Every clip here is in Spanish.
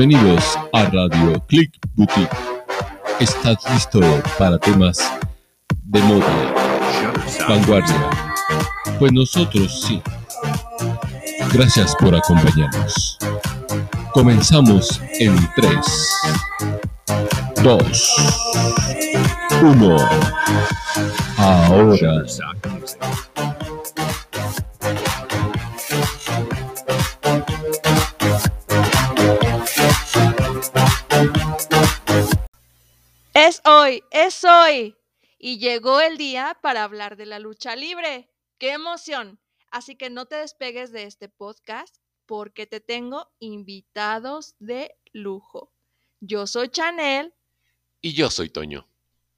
Bienvenidos a Radio Click Boutique. ¿Estás listo para temas de moda, vanguardia? Pues nosotros sí. Gracias por acompañarnos. Comenzamos en 3, 2, 1. Ahora. Hoy, es hoy. Y llegó el día para hablar de la lucha libre. ¡Qué emoción! Así que no te despegues de este podcast porque te tengo invitados de lujo. Yo soy Chanel. Y yo soy Toño.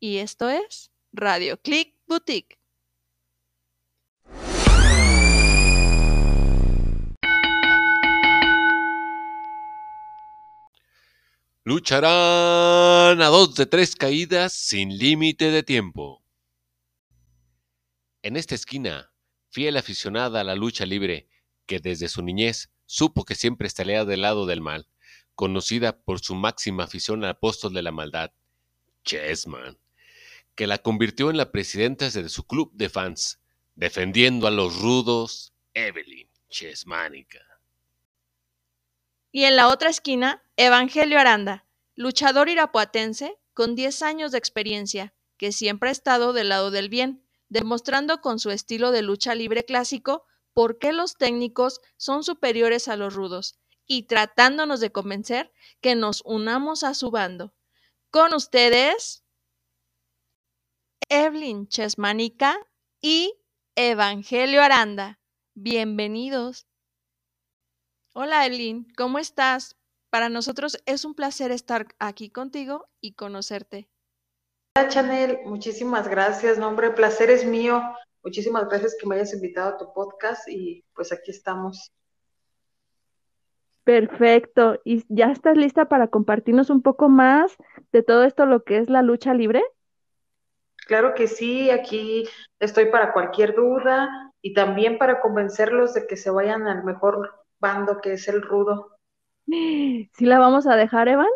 Y esto es Radio Click Boutique. Lucharán a dos de tres caídas sin límite de tiempo. En esta esquina, fiel aficionada a la lucha libre, que desde su niñez supo que siempre estaría del lado del mal, conocida por su máxima afición al apóstol de la maldad, Chessman, que la convirtió en la presidenta de su club de fans, defendiendo a los rudos, Evelyn Chessmanica. Y en la otra esquina, Evangelio Aranda, luchador irapuatense con 10 años de experiencia, que siempre ha estado del lado del bien, demostrando con su estilo de lucha libre clásico por qué los técnicos son superiores a los rudos y tratándonos de convencer que nos unamos a su bando. Con ustedes, Evelyn Chesmanica y Evangelio Aranda. Bienvenidos. Hola Evelyn, ¿cómo estás? Para nosotros es un placer estar aquí contigo y conocerte. Hola Chanel, muchísimas gracias. No, hombre, el placer es mío. Muchísimas gracias que me hayas invitado a tu podcast y pues aquí estamos. Perfecto. ¿Y ya estás lista para compartirnos un poco más de todo esto, lo que es la lucha libre? Claro que sí, aquí estoy para cualquier duda y también para convencerlos de que se vayan al mejor bando que es el rudo. ¿Sí la vamos a dejar, Evan?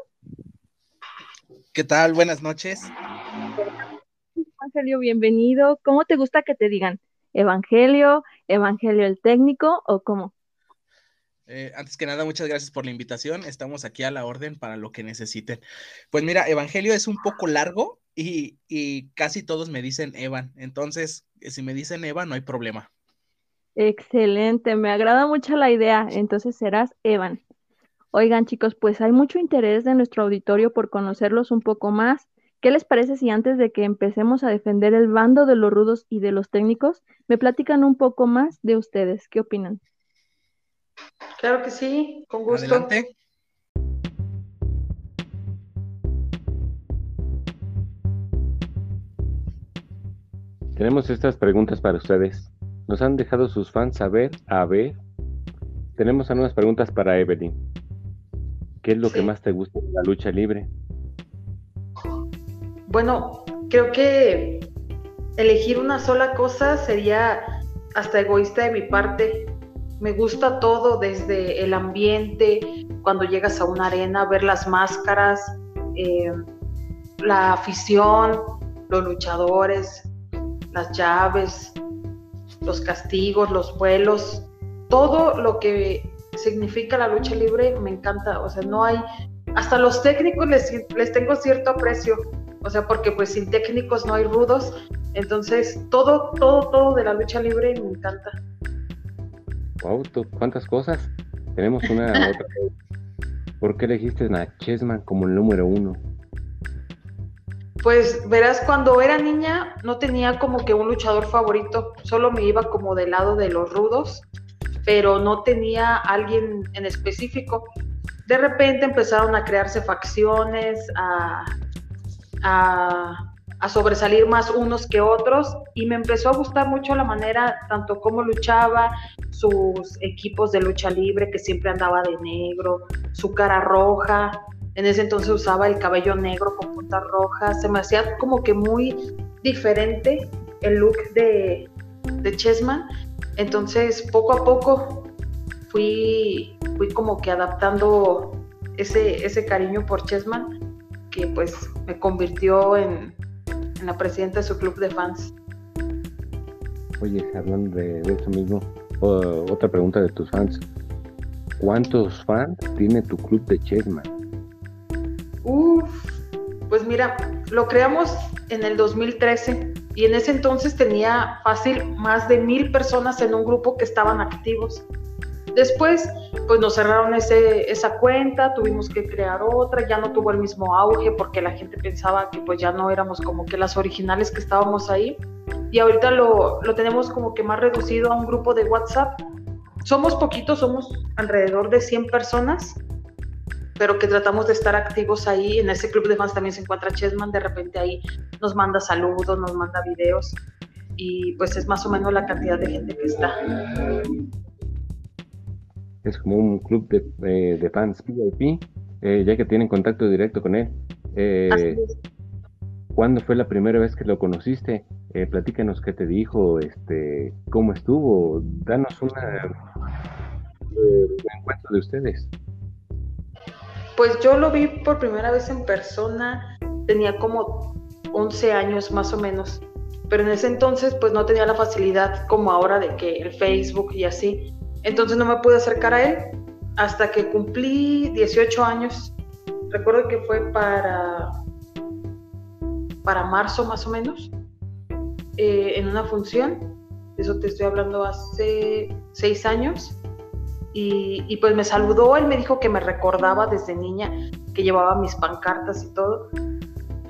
¿Qué tal? Buenas noches. Evangelio, bienvenido. ¿Cómo te gusta que te digan? ¿Evangelio? ¿Evangelio el técnico o cómo? Eh, antes que nada, muchas gracias por la invitación. Estamos aquí a la orden para lo que necesiten. Pues mira, Evangelio es un poco largo y, y casi todos me dicen Evan. Entonces, si me dicen Evan, no hay problema. Excelente, me agrada mucho la idea. Entonces serás Evan. Oigan, chicos, pues hay mucho interés de nuestro auditorio por conocerlos un poco más. ¿Qué les parece si antes de que empecemos a defender el bando de los rudos y de los técnicos, me platican un poco más de ustedes? ¿Qué opinan? Claro que sí, con gusto. Adelante. Tenemos estas preguntas para ustedes. Nos han dejado sus fans saber, a ver. Tenemos algunas preguntas para Evelyn. ¿Qué es lo que más te gusta de la lucha libre? Bueno, creo que elegir una sola cosa sería hasta egoísta de mi parte. Me gusta todo, desde el ambiente, cuando llegas a una arena, ver las máscaras, eh, la afición, los luchadores, las llaves, los castigos, los vuelos, todo lo que significa la lucha libre me encanta. O sea, no hay, hasta los técnicos les, les tengo cierto aprecio. O sea, porque pues sin técnicos no hay rudos. Entonces, todo, todo, todo de la lucha libre me encanta. Wow, tú- ¿cuántas cosas? Tenemos una otra. ¿Por qué elegiste a Chessman como el número uno? Pues verás, cuando era niña no tenía como que un luchador favorito, solo me iba como del lado de los rudos, pero no tenía alguien en específico. De repente empezaron a crearse facciones, a, a, sobresalir más unos que otros y me empezó a gustar mucho la manera, tanto cómo luchaba, sus equipos de lucha libre, que siempre andaba de negro, su cara roja, en ese entonces usaba el cabello negro con puntas rojas, se me hacía como que muy diferente el look de, de Chessman, entonces poco a poco fui, fui como que adaptando ese, ese cariño por Chessman que pues me convirtió en, la presidenta de su club de fans. Oye, hablando de, eso mismo, otra pregunta de tus fans. ¿Cuántos fans tiene tu club de Chessman? Uf, pues mira, lo creamos en el 2013 y en ese entonces tenía fácil más de mil personas en un grupo que estaban activos. Después, pues nos cerraron ese, esa cuenta, tuvimos que crear otra, ya no tuvo el mismo auge porque la gente pensaba que pues ya no éramos como que las originales que estábamos ahí. Y ahorita lo, lo tenemos como que más reducido a un grupo de WhatsApp. Somos poquitos, somos alrededor de 100 personas, pero que tratamos de estar activos ahí. En ese club de fans también se encuentra Chessman, de repente ahí nos manda saludos, nos manda videos y pues es más o menos la cantidad de gente que está es como un club de, eh, de fans VIP, eh, ya que tienen contacto directo con él. Eh, ¿Cuándo fue la primera vez que lo conociste? Eh, platícanos qué te dijo, este, cómo estuvo, danos una, un encuentro de ustedes. Pues yo lo vi por primera vez en persona, tenía como 11 años más o menos, pero en ese entonces pues no tenía la facilidad como ahora de que el Facebook y así. Entonces no me pude acercar a él hasta que cumplí 18 años. Recuerdo que fue para, para marzo más o menos, eh, en una función. Eso te estoy hablando hace seis años. Y, pues me saludó, él me dijo que me recordaba desde niña, que llevaba mis pancartas y todo.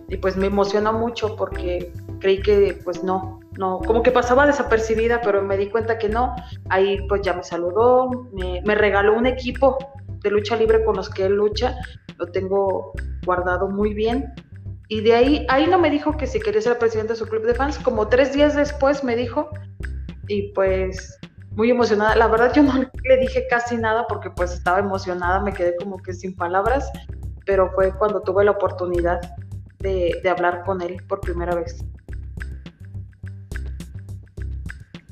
Y pues me emocionó mucho porque creí que pues no, no, como que pasaba desapercibida, pero me di cuenta que no. Ahí pues ya me saludó, me, regaló un equipo de lucha libre con los que él lucha, lo tengo guardado muy bien. Y de ahí, ahí no me dijo que si quería ser presidente de su club de fans, como tres días después me dijo, y pues muy emocionada. La verdad yo no le dije casi nada porque pues estaba emocionada, me quedé como que sin palabras, pero fue cuando tuve la oportunidad de, hablar con él por primera vez.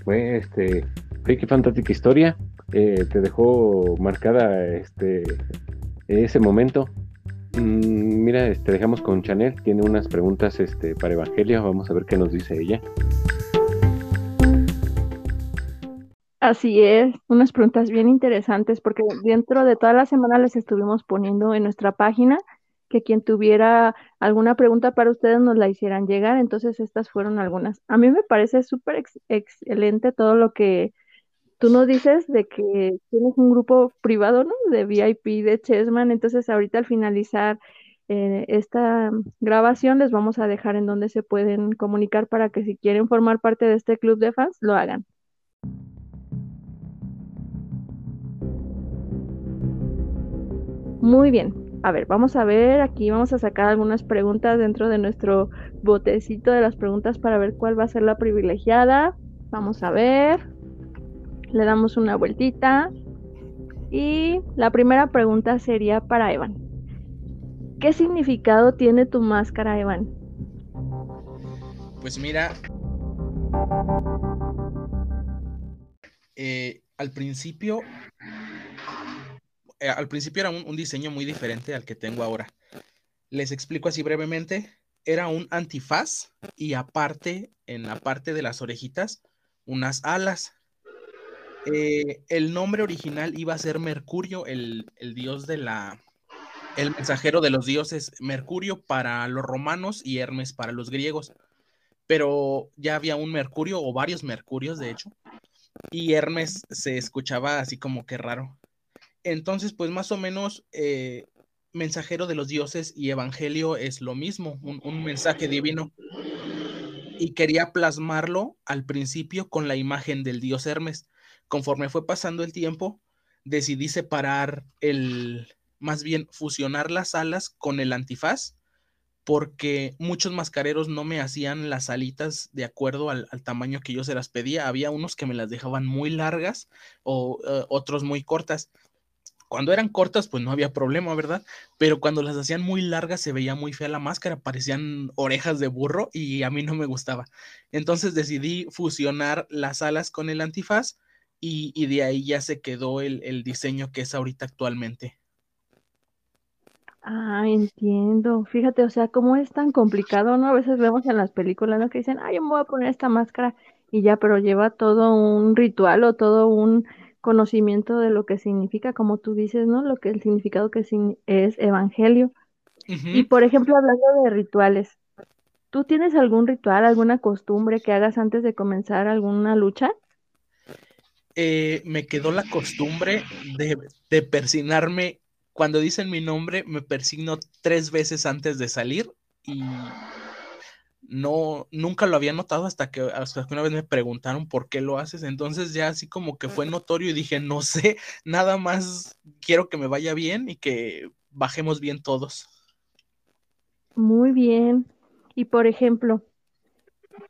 fue este Freaky Fantástica Historia. Eh, te dejó marcada este ese momento. Mm, mira, este, dejamos con Chanel, tiene unas preguntas este, para Evangelio, vamos a ver qué nos dice ella. Así es, unas preguntas bien interesantes porque dentro de toda la semana les estuvimos poniendo en nuestra página que quien tuviera alguna pregunta para ustedes nos la hicieran llegar. Entonces, estas fueron algunas. A mí me parece súper excelente todo lo que tú nos dices de que tienes un grupo privado, ¿no? De VIP de Chessman. Entonces, ahorita al finalizar eh, esta grabación, les vamos a dejar en donde se pueden comunicar para que si quieren formar parte de este club de fans, lo hagan. Muy bien, a ver, vamos a ver, aquí vamos a sacar algunas preguntas dentro de nuestro botecito de las preguntas para ver cuál va a ser la privilegiada. Vamos a ver. Le damos una vueltita. Y la primera pregunta sería para Evan. ¿Qué significado tiene tu máscara, Evan? Pues mira, eh, al principio eh, al principio era un, diseño muy diferente al que tengo ahora. Les explico así brevemente. Era un antifaz y aparte, en la parte de las orejitas, unas alas. Eh, el nombre original iba a ser Mercurio, el, dios de la, el mensajero de los dioses, Mercurio para los romanos y Hermes para los griegos. Pero ya había un Mercurio o varios Mercurios, de hecho, y Hermes se escuchaba así como que raro. Entonces, pues más o menos, eh, mensajero de los dioses y evangelio es lo mismo, un, mensaje divino. Y quería plasmarlo al principio con la imagen del dios Hermes. Conforme fue pasando el tiempo, decidí separar el, más bien fusionar las alas con el antifaz, porque muchos mascareros no me hacían las alitas de acuerdo al, tamaño que yo se las pedía. Había unos que me las dejaban muy largas o eh, otros muy cortas. Cuando eran cortas, pues no había problema, ¿verdad? Pero cuando las hacían muy largas se veía muy fea la máscara, parecían orejas de burro y a mí no me gustaba. Entonces decidí fusionar las alas con el antifaz y, de ahí ya se quedó el, diseño que es ahorita actualmente. Ah, entiendo. Fíjate, o sea, cómo es tan complicado, ¿no? A veces vemos en las películas, ¿no? Que dicen, ah, yo me voy a poner esta máscara y ya, pero lleva todo un ritual o todo un conocimiento de lo que significa, como tú dices, ¿no? Lo que el significado que es evangelio. Y por ejemplo, hablando de rituales, ¿tú tienes algún ritual, alguna costumbre que hagas antes de comenzar alguna lucha? Eh, me quedó la costumbre de, de persignarme. Cuando dicen mi nombre, me persigno tres veces antes de salir y no, nunca lo había notado hasta que, una vez me preguntaron por qué lo haces. Entonces ya así como que fue notorio y dije, no sé, nada más quiero que me vaya bien y que bajemos bien todos. Muy bien. Y por ejemplo,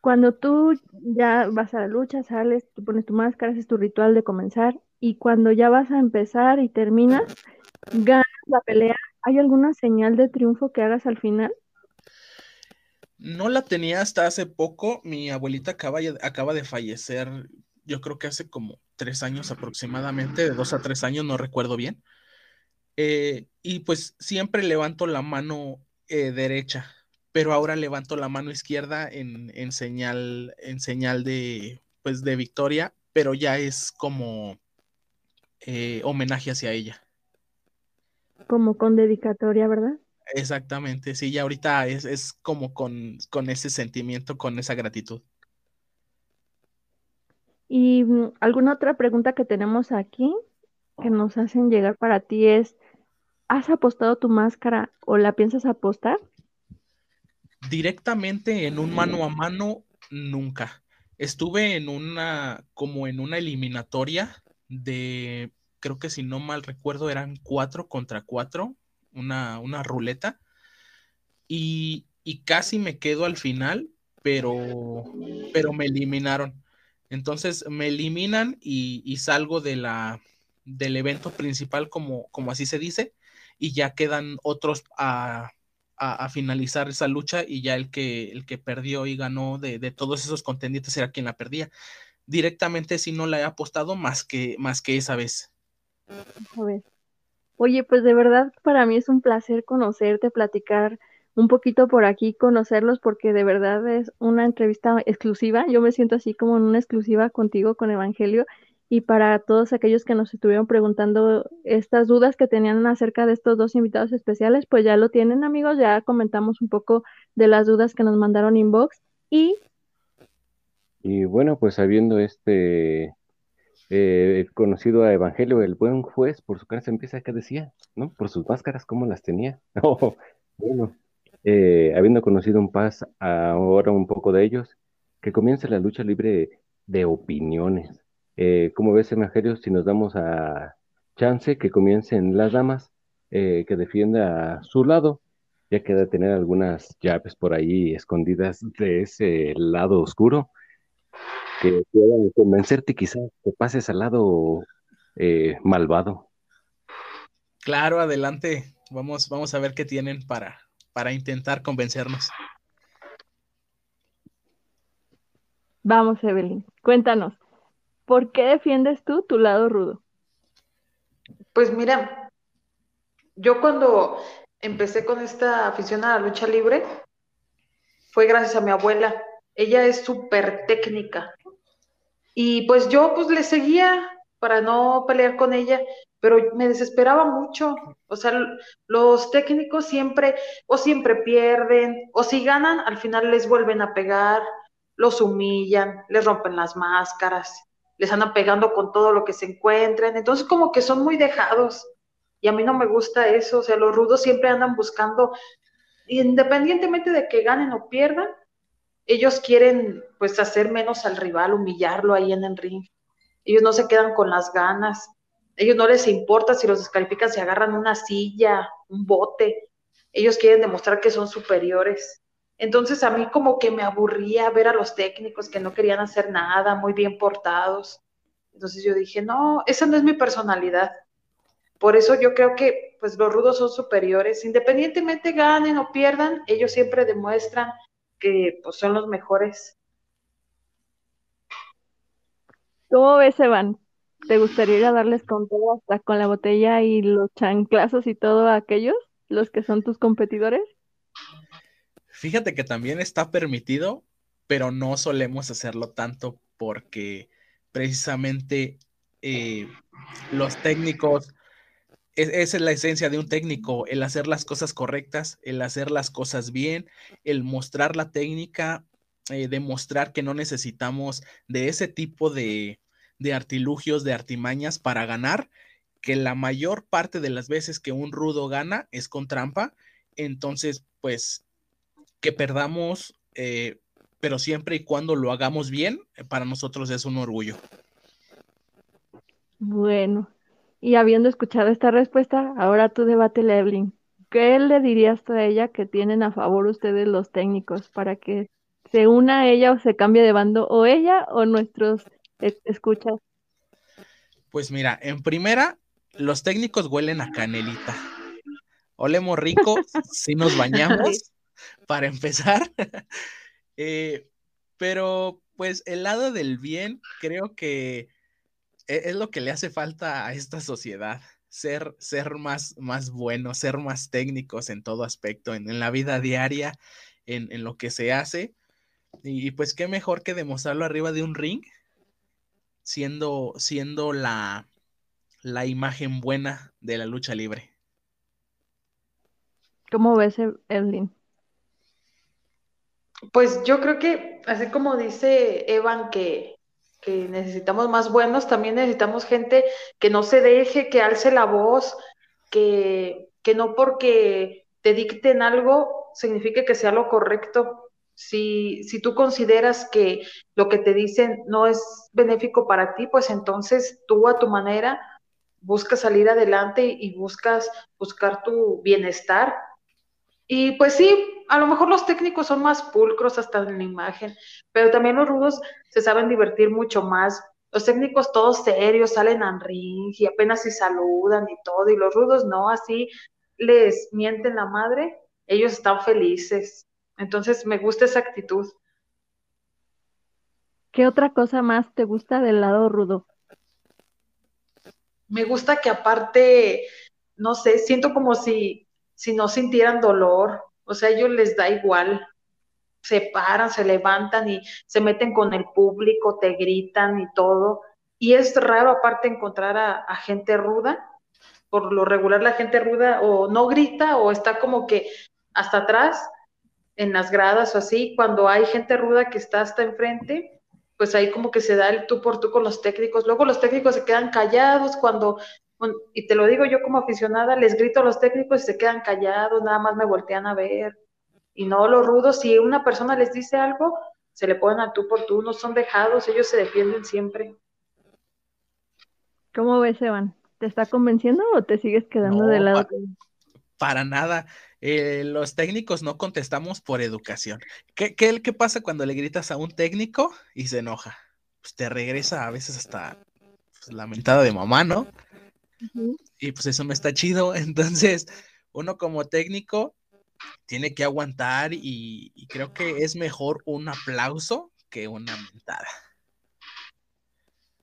cuando tú ya vas a la lucha, sales, tú pones tu máscara, haces tu ritual de comenzar, y cuando ya vas a empezar y terminas, ganas la pelea, ¿hay alguna señal de triunfo que hagas al final? No la tenía hasta hace poco. Mi abuelita acaba, de fallecer, yo creo que hace como tres años aproximadamente, de dos a tres años, no recuerdo bien. Eh, y pues siempre levanto la mano eh, derecha, pero ahora levanto la mano izquierda en, en señal, en señal de, pues, de victoria, pero ya es como eh, homenaje hacia ella. Como con dedicatoria, ¿verdad? Exactamente, sí, ya ahorita es, es como con, con ese sentimiento, con esa gratitud. Y mm, alguna otra pregunta que tenemos aquí que nos hacen llegar para ti es, ¿has apostado tu máscara o la piensas apostar? Directamente en un mano a mano, nunca. Estuve en una, como en una eliminatoria de, creo que si no mal recuerdo, eran cuatro contra cuatro, una, una ruleta, y, y casi me quedo al final, pero, pero me eliminaron. Entonces me eliminan y, y salgo de la, del evento principal, como, como así se dice, y ya quedan otros a, a, finalizar esa lucha y ya el que, el que perdió y ganó de, de, todos esos contendientes era quien la perdía. Directamente sí no la he apostado más que, más que esa vez. A ver. Oye, pues de verdad para mí es un placer conocerte, platicar un poquito por aquí, conocerlos, porque de verdad es una entrevista exclusiva. Yo me siento así como en una exclusiva contigo, con Evangelio, y para todos aquellos que nos estuvieron preguntando estas dudas que tenían acerca de estos dos invitados especiales, pues ya lo tienen amigos, ya comentamos un poco de las dudas que nos mandaron inbox. Y... Y bueno, pues habiendo este eh, conocido a Evangelio, el buen juez, por su cara empieza acá decía, ¿no? Por sus máscaras, ¿cómo las tenía? Oh, bueno, eh, habiendo conocido un paz ahora un poco de ellos, que comience la lucha libre de opiniones. Eh, como ves, Evangelio, si nos damos a chance que comiencen las damas, eh, que defienda a su lado, ya queda tener algunas llaves por ahí escondidas de ese lado oscuro, que puedan convencerte quizás que pases al lado eh, malvado. Claro, adelante. Vamos, vamos a ver qué tienen para, para intentar convencernos. Vamos, Evelyn, cuéntanos, ¿por qué defiendes tú tu lado rudo? Pues mira, yo cuando empecé con esta afición a la lucha libre, fue gracias a mi abuela. Ella es súper técnica. Y pues yo pues le seguía para no pelear con ella, pero me desesperaba mucho. O sea, los técnicos siempre o siempre pierden, o si ganan, al final les vuelven a pegar, los humillan, les rompen las máscaras, les andan pegando con todo lo que se encuentren. Entonces como que son muy dejados. Y a mí no me gusta eso. O sea, los rudos siempre andan buscando, independientemente de que ganen o pierdan, ellos quieren pues hacer menos al rival, humillarlo ahí en el ring. Ellos no se quedan con las ganas. Ellos no les importa si los descalifican, si agarran una silla, un bote. Ellos quieren demostrar que son superiores. Entonces a mí como que me aburría ver a los técnicos que no querían hacer nada, muy bien portados. Entonces yo dije, no, esa no es mi personalidad. Por eso yo creo que pues los rudos son superiores. Independientemente ganen o pierdan, ellos siempre demuestran que pues, son los mejores. ¿Cómo ves, Evan? ¿Te gustaría ir a darles con todo hasta con la botella y los chanclazos y todo a aquellos? los que son tus competidores? Fíjate que también está permitido, pero no solemos hacerlo tanto porque precisamente eh, los técnicos, esa es la esencia de un técnico, el hacer las cosas correctas, el hacer las cosas bien, el mostrar la técnica, eh, demostrar que no necesitamos de ese tipo de, de artilugios, de artimañas para ganar, que la mayor parte de las veces que un rudo gana es con trampa, entonces pues que perdamos, eh, pero siempre y cuando lo hagamos bien, eh, para nosotros es un orgullo. Bueno, y habiendo escuchado esta respuesta, ahora tú debate, Evelyn. ¿Qué le dirías a ella que tienen a favor ustedes los técnicos para que se una a ella o se cambie de bando o ella o nuestros escuchas? Pues mira, en primera, los técnicos huelen a canelita. Olemos rico si nos bañamos para empezar. Eh, pero pues el lado del bien creo que es lo que le hace falta a esta sociedad. Ser, ser más, más buenos, ser más técnicos en todo aspecto, en, la vida diaria, en, lo que se hace. Y, pues qué mejor que demostrarlo arriba de un ring, siendo, siendo la, la imagen buena de la lucha libre. ¿Cómo ves, Evelyn? Pues yo creo que, así como dice Evan, que, necesitamos más buenos, también necesitamos gente que no se deje, que alce la voz, que, que no porque te dicten algo signifique que sea lo correcto. Si, si tú consideras que lo que te dicen no es benéfico para ti, pues entonces tú a tu manera buscas salir adelante y buscas buscar tu bienestar y pues sí, a lo mejor los técnicos son más pulcros hasta en la imagen, pero también los rudos se saben divertir mucho más. Los técnicos todos serios salen a ring y apenas se saludan y todo, y los rudos no, así les mienten la madre, ellos están felices. Entonces me gusta esa actitud. ¿Qué otra cosa más te gusta del lado rudo? Me gusta que aparte, no sé, siento como si si no sintieran dolor, o sea, ellos les da igual, se paran, se levantan y se meten con el público, te gritan y todo. Y es raro aparte encontrar a, gente ruda, por lo regular la gente ruda o no grita o está como que hasta atrás en las gradas o así, cuando hay gente ruda que está hasta enfrente, pues ahí como que se da el tú por tú con los técnicos. Luego los técnicos se quedan callados cuando y te lo digo yo como aficionada, les grito a los técnicos y se quedan callados, nada más me voltean a ver. Y no los rudos, si una persona les dice algo, se le ponen a tú por tú, no son dejados, ellos se defienden siempre. ¿Cómo ves, Evan? ¿Te está convenciendo o te sigues quedando de lado? Para, nada. Eh, los técnicos no contestamos por educación. ¿Qué, ¿Qué, qué, pasa cuando le gritas a un técnico y se enoja? Pues te regresa a veces hasta pues, la mentada de mamá, ¿no? Y pues eso no está chido. Entonces, uno como técnico tiene que aguantar y, creo que es mejor un aplauso que una mentada.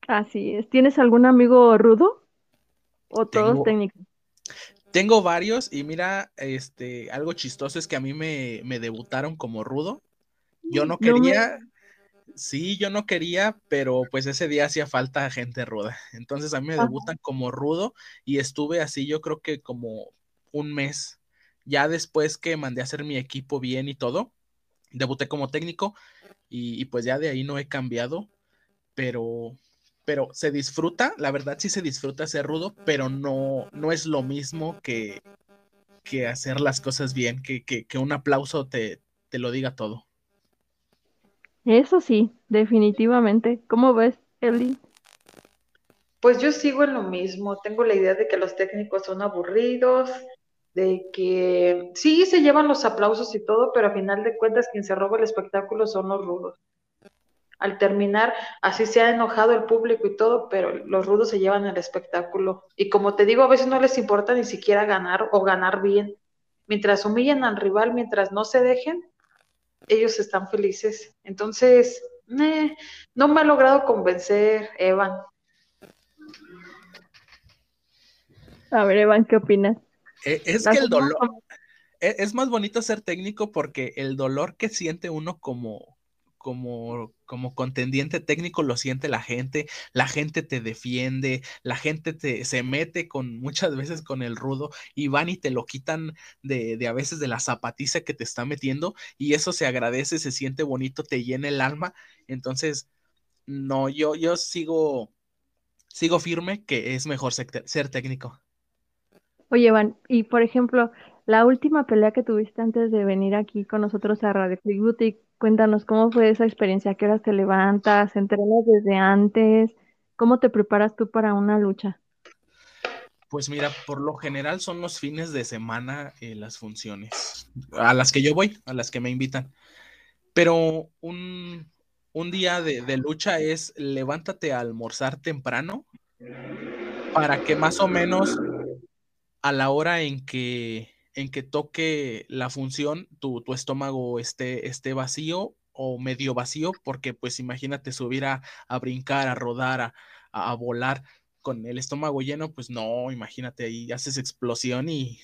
Así es. ¿Tienes algún amigo rudo? ¿O todos técnicos? Tengo varios y mira, este, algo chistoso es que a mí me, me debutaron como rudo. Yo no quería, Sí, yo no quería, pero pues ese día hacía falta gente ruda. Entonces a mí me debutan como rudo y estuve así yo creo que como un mes. Ya después que mandé a hacer mi equipo bien y todo, debuté como técnico y, pues ya de ahí no he cambiado, pero, pero se disfruta, la verdad sí se disfruta ser rudo, pero no, no es lo mismo que, que hacer las cosas bien, que, que, que un aplauso te, te lo diga todo. Eso sí, definitivamente. ¿Cómo ves, Eli? Pues yo sigo en lo mismo. Tengo la idea de que los técnicos son aburridos, de que sí se llevan los aplausos y todo, pero a final de cuentas quien se roba el espectáculo son los rudos. Al terminar, así se ha enojado el público y todo, pero los rudos se llevan el espectáculo. Y como te digo, a veces no les importa ni siquiera ganar o ganar bien. Mientras humillen al rival, mientras no se dejen, ellos están felices. Entonces, eh, no me ha logrado convencer, Evan. A ver, Evan, ¿qué opinas? E, es que el dolor, e, es más bonito ser técnico porque el dolor que siente uno como, como, como contendiente técnico lo siente la gente, la gente te defiende, la gente te, se mete con muchas veces con el rudo y van y te lo quitan de, de a veces de la zapatiza que te está metiendo y eso se agradece, se siente bonito, te llena el alma. Entonces, no, yo, yo sigo, sigo firme que es mejor ser técnico. Oye, Van, y por ejemplo, la última pelea que tuviste antes de venir aquí con nosotros a Radio Click Boutique, cuéntanos cómo fue esa experiencia, qué horas te levantas, entrenas desde antes, cómo te preparas tú para una lucha. Pues mira, por lo general son los fines de semana eh, las funciones, a las que yo voy, a las que me invitan. Pero un, día de, de lucha es levántate a almorzar temprano para que más o menos a la hora en que, en que toque la función, tu, estómago esté, esté vacío o medio vacío, porque pues imagínate subir a, brincar, a rodar, a, volar con el estómago lleno, pues no, imagínate ahí haces explosión y,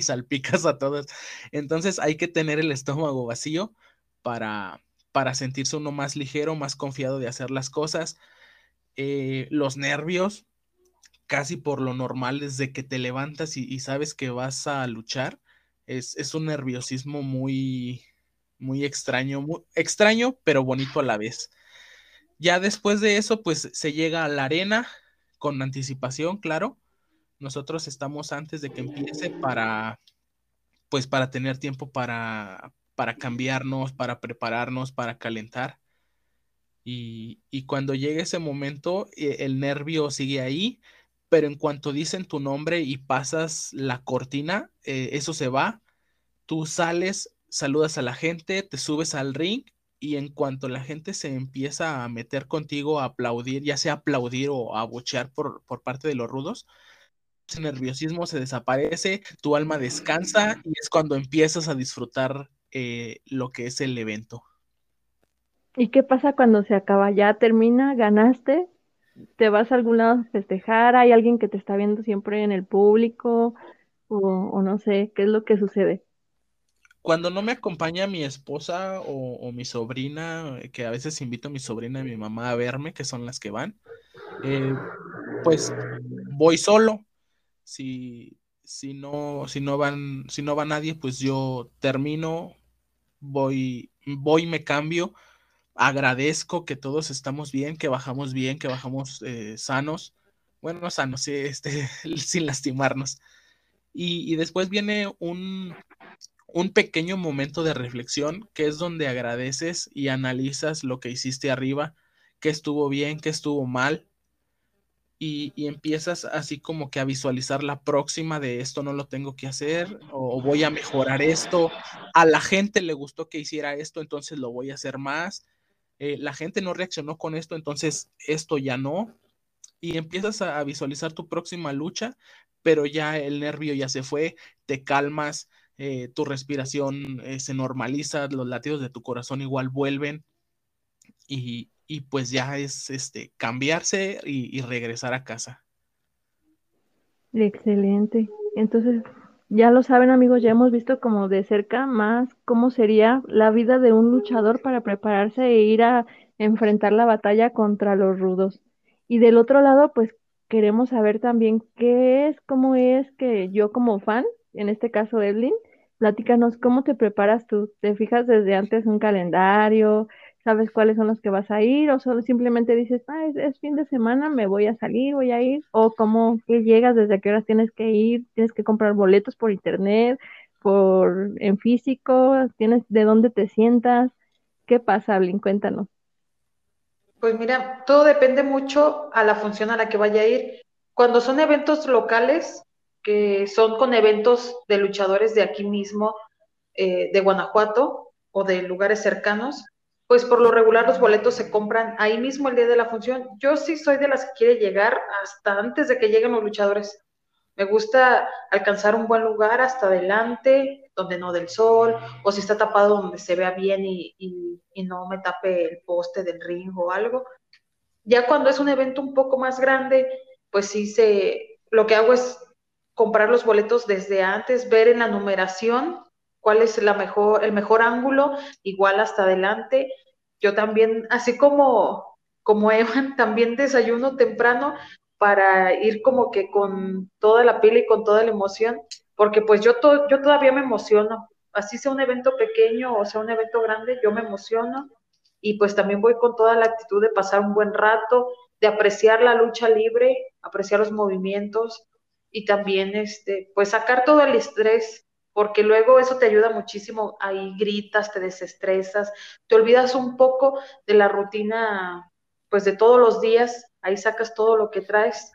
salpicas a todos. Entonces hay que tener el estómago vacío para, para sentirse uno más ligero, más confiado de hacer las cosas. Eh, los nervios, casi por lo normal desde que te levantas y, sabes que vas a luchar. Es, un nerviosismo muy, muy extraño, extraño, pero bonito a la vez. Ya después de eso, pues se llega a la arena con anticipación, claro. Nosotros estamos antes de que empiece para, pues para tener tiempo para, para cambiarnos, para prepararnos, para calentar. Y, y cuando llegue ese momento, eh, el nervio sigue ahí, pero en cuanto dicen tu nombre y pasas la cortina, eh, eso se va, tú sales, saludas a la gente, te subes al ring y en cuanto la gente se empieza a meter contigo a aplaudir, ya sea aplaudir o a bochear por, por parte de los rudos, ese nerviosismo se desaparece, tu alma descansa y es cuando empiezas a disfrutar eh, lo que es el evento. ¿Y qué pasa cuando se acaba? ¿Ya termina? ¿Ganaste? Te vas a algún lado a festejar, hay alguien que te está viendo siempre en el público, o, no sé, ¿qué es lo que sucede? Cuando no me acompaña mi esposa o, mi sobrina, que a veces invito a mi sobrina y mi mamá a verme, que son las que van, eh, pues voy solo. Si, si no, si no van, si no va nadie, pues yo termino, voy, voy, me cambio, agradezco que todos estamos bien, que bajamos bien, que bajamos eh, sanos. Bueno, no sanos, este, sin lastimarnos. Y, después viene un, un pequeño momento de reflexión, que es donde agradeces y analizas lo que hiciste arriba, qué estuvo bien, qué estuvo mal, y, y, empiezas así como que a visualizar la próxima de esto no lo tengo que hacer o voy a mejorar esto. A la gente le gustó que hiciera esto, entonces lo voy a hacer más. Eh, la gente no reaccionó con esto, entonces esto ya no. Y empiezas a, visualizar tu próxima lucha, pero ya el nervio ya se fue, te calmas, eh, tu respiración eh, se normaliza, los latidos de tu corazón igual vuelven y, pues ya es este cambiarse y, y regresar a casa. Excelente. Entonces, ya lo saben amigos, ya hemos visto como de cerca más cómo sería la vida de un luchador para prepararse e ir a enfrentar la batalla contra los rudos. Y del otro lado, pues queremos saber también qué es, cómo es que yo como fan, en este caso Evelyn, platícanos cómo te preparas tú. ¿Te fijas desde antes un calendario? Sabes cuáles son los que vas a ir o solo simplemente dices, ah, es, fin de semana, me voy a salir, voy a ir, o cómo que llegas, desde qué horas tienes que ir, tienes que comprar boletos por internet, por en físico, tienes de dónde te sientas, ¿qué pasa, Blin? Cuéntanos. Pues mira, todo depende mucho a la función a la que vaya a ir. Cuando son eventos locales, que son con eventos de luchadores de aquí mismo, eh, de Guanajuato o de lugares cercanos, pues por lo regular los boletos se compran ahí mismo el día de la función. Yo sí soy de las que quiere llegar hasta antes de que lleguen los luchadores. Me gusta alcanzar un buen lugar hasta adelante, donde no del sol, o si está tapado donde se vea bien y, no me tape el poste del ring o algo. Ya cuando es un evento un poco más grande, pues sí se, lo que hago es comprar los boletos desde antes, ver en la numeración cuál es la mejor, el mejor ángulo, igual hasta adelante. Yo también, así como, como Evan, también desayuno temprano para ir como que con toda la pila y con toda la emoción, porque pues yo, yo todavía me emociono, así sea un evento pequeño o sea un evento grande, yo me emociono y pues también voy con toda la actitud de pasar un buen rato, de apreciar la lucha libre, apreciar los movimientos y también este, pues sacar todo el estrés porque luego eso te ayuda muchísimo, ahí gritas, te desestresas, te olvidas un poco de la rutina, pues de todos los días, ahí sacas todo lo que traes,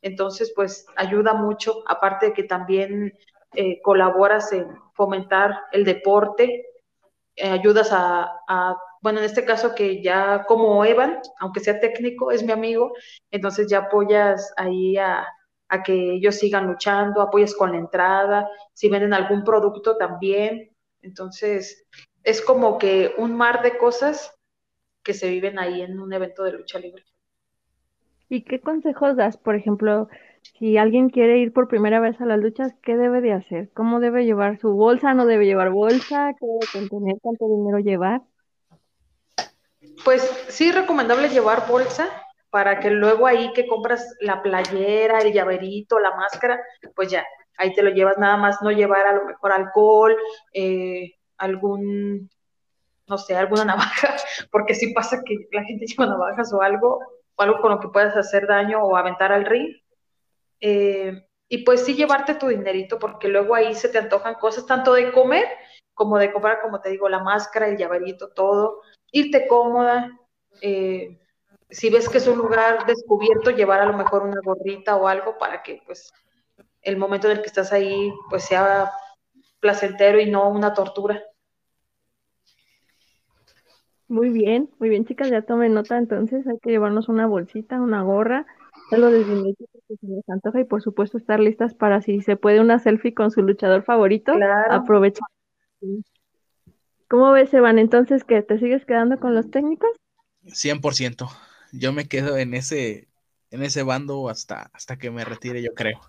entonces pues ayuda mucho, aparte de que también eh, colaboras en fomentar el deporte, eh, ayudas a, a, bueno, en este caso que ya como Evan, aunque sea técnico, es mi amigo, entonces ya apoyas ahí a, a que ellos sigan luchando, apoyes con la entrada, si venden algún producto también. Entonces, es como que un mar de cosas que se viven ahí en un evento de lucha libre. ¿Y qué consejos das? Por ejemplo, si alguien quiere ir por primera vez a las luchas, ¿qué debe de hacer? ¿Cómo debe llevar su bolsa? ¿No debe llevar bolsa? ¿Qué debe contener? ¿Cuánto dinero llevar? Pues sí, recomendable llevar bolsa, para que luego ahí que compras la playera, el llaverito, la máscara, pues ya, ahí te lo llevas nada más, no llevar a lo mejor alcohol, eh, algún, no sé, alguna navaja, porque si pasa que la gente lleva navajas o algo, o algo con lo que puedas hacer daño o aventar al ring. Eh, y pues sí llevarte tu dinerito, porque luego ahí se te antojan cosas tanto de comer como de comprar, como te digo, la máscara, el llaverito, todo, irte cómoda. Eh, si ves que es un lugar descubierto, llevar a lo mejor una gorrita o algo para que pues el momento en el que estás ahí pues sea placentero y no una tortura. Muy bien, muy bien chicas, ya tomen nota entonces, hay que llevarnos una bolsita, una gorra, algo de que se les antoja y por supuesto estar listas para si se puede una selfie con su luchador favorito, claro. aprovecha. ¿Cómo ves, Evan? Entonces, ¿que te sigues quedando con los técnicos? 100% yo me quedo en ese, en ese bando hasta, hasta que me retire, yo creo.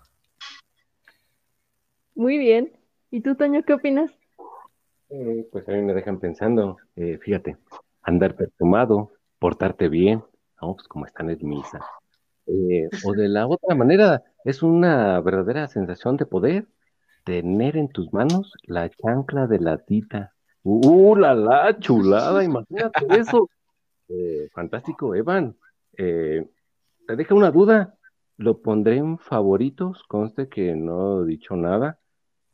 Muy bien. ¿Y tú, Toño, qué opinas? Eh, pues a mí me dejan pensando, eh, fíjate, andar perfumado, portarte bien. Pues como están en misa. Eh, o de la otra manera, es una verdadera sensación de poder tener en tus manos la chancla de la tita. ¡Uh, la la, chulada! Imagínate eso. Eh, fantástico, Evan. Eh, te deja una duda. Lo pondré en favoritos, conste que no he dicho nada,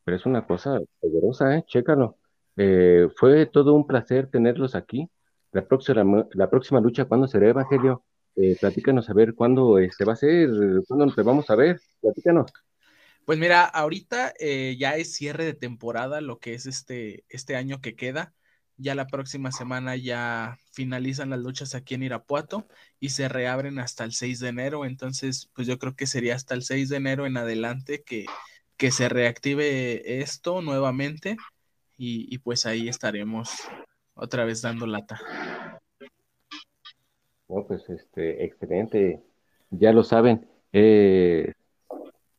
pero es una cosa poderosa, ¿eh? Chécalo. Eh, fue todo un placer tenerlos aquí. La próxima, la próxima lucha, ¿cuándo será, Evangelio? platícanos a ver cuándo se este, va a ser, cuándo te vamos a ver. Platícanos. Pues mira, ahorita ya es cierre de temporada, lo que es este, este año que queda. Ya la próxima semana ya finalizan las luchas aquí en Irapuato y se reabren hasta el 6 de enero. Entonces, pues yo creo que sería hasta el 6 de enero en adelante que, que se reactive esto nuevamente y, pues ahí estaremos otra vez dando lata. Oh, pues este, excelente. Ya lo saben. Eh,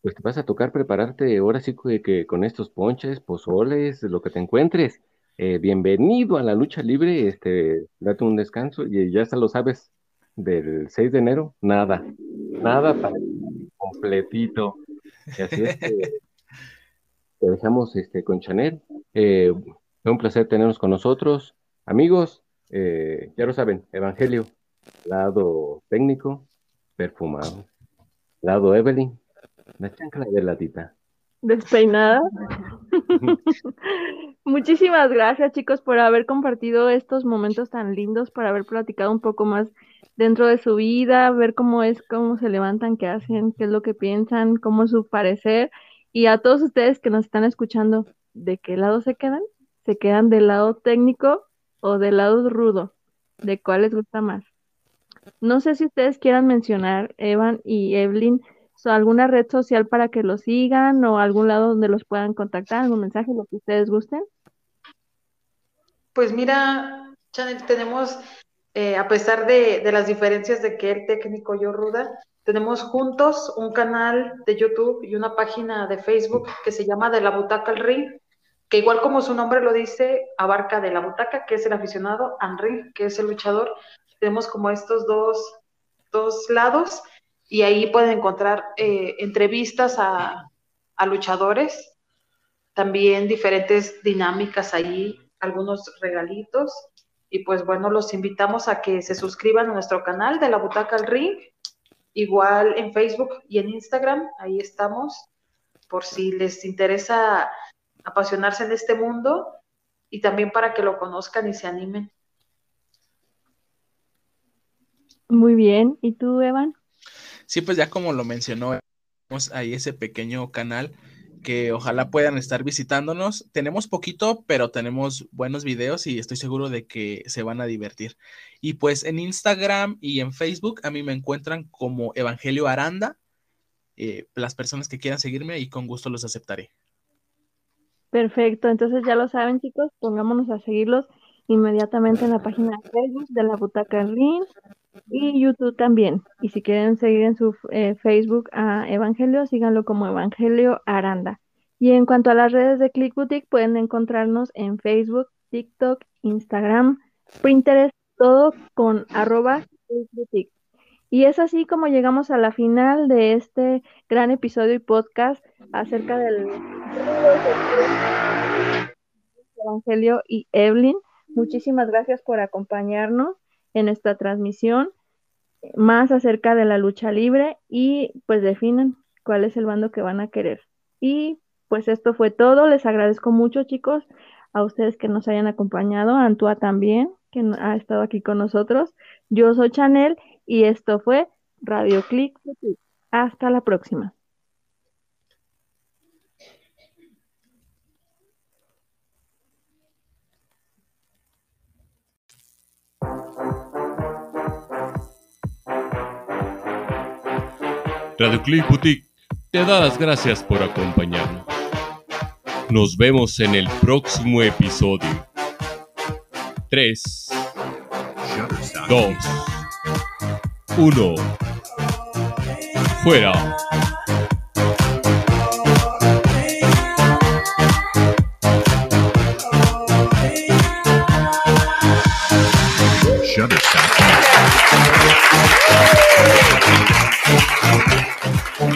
pues te vas a tocar prepararte ahora sí que con estos ponches, pozoles, lo que te encuentres. Eh, bienvenido a la lucha libre, este, date un descanso y ya lo sabes, del 6 de enero, nada, nada para completito. Y así es que te dejamos este, con Chanel. Eh, fue un placer tenernos con nosotros. Amigos, eh, ya lo saben, Evangelio, lado técnico, perfumado. Lado Evelyn, la chancla de latita. Despeinada. Muchísimas gracias, chicos, por haber compartido estos momentos tan lindos, por haber platicado un poco más dentro de su vida, ver cómo es, cómo se levantan, qué hacen, qué es lo que piensan, cómo es su parecer. Y a todos ustedes que nos están escuchando, ¿de qué lado se quedan? ¿Se quedan del lado técnico o del lado rudo? ¿De cuál les gusta más? No sé si ustedes quieran mencionar, Evan y Evelyn, alguna red social para que los sigan o algún lado donde los puedan contactar, algún mensaje, lo que ustedes gusten. Pues mira, Chanel, tenemos, eh, a pesar de, las diferencias de que el técnico yo ruda, Tenemos juntos un canal de YouTube y una página de Facebook que se llama De la Butaca al Ring, que igual como su nombre lo dice, abarca de la butaca, que es el aficionado, al ring, que es el luchador. Tenemos como estos dos, dos lados y ahí pueden encontrar eh, entrevistas a, a luchadores, también diferentes dinámicas ahí, algunos regalitos. Y pues bueno, los invitamos a que se suscriban a nuestro canal de la Butaca al Ring, igual en Facebook y en Instagram, ahí estamos, por si les interesa apasionarse en este mundo y también para que lo conozcan y se animen. Muy bien, ¿y tú, Evan? Sí, pues ya como lo mencionó, tenemos ahí ese pequeño canal que ojalá puedan estar visitándonos. Tenemos poquito, pero tenemos buenos videos y estoy seguro de que se van a divertir. Y pues en Instagram y en Facebook a mí me encuentran como Evangelio Aranda. Eh, las personas que quieran seguirme y con gusto los aceptaré. Perfecto, entonces ya lo saben chicos, pongámonos a seguirlos inmediatamente en la página de Facebook de la Butaca Ring y YouTube también. Y si quieren seguir en su eh, Facebook a Evangelio, síganlo como Evangelio Aranda. Y en cuanto a las redes de Click Boutique, pueden encontrarnos en Facebook, TikTok, Instagram, Pinterest, todo con arroba Click Boutique. Y es así como llegamos a la final de este gran episodio y podcast acerca del Evangelio y Evelyn. Muchísimas gracias por acompañarnos en esta transmisión más acerca de la lucha libre y pues definen cuál es el bando que van a querer. Y pues esto fue todo. Les agradezco mucho chicos a ustedes que nos hayan acompañado, a Antua también, que ha estado aquí con nosotros. Yo soy Chanel y esto fue Radio Click. Hasta la próxima. Radio Click Boutique te da las gracias por acompañarnos. Nos vemos en el próximo episodio. 3, 2, 1. Fuera.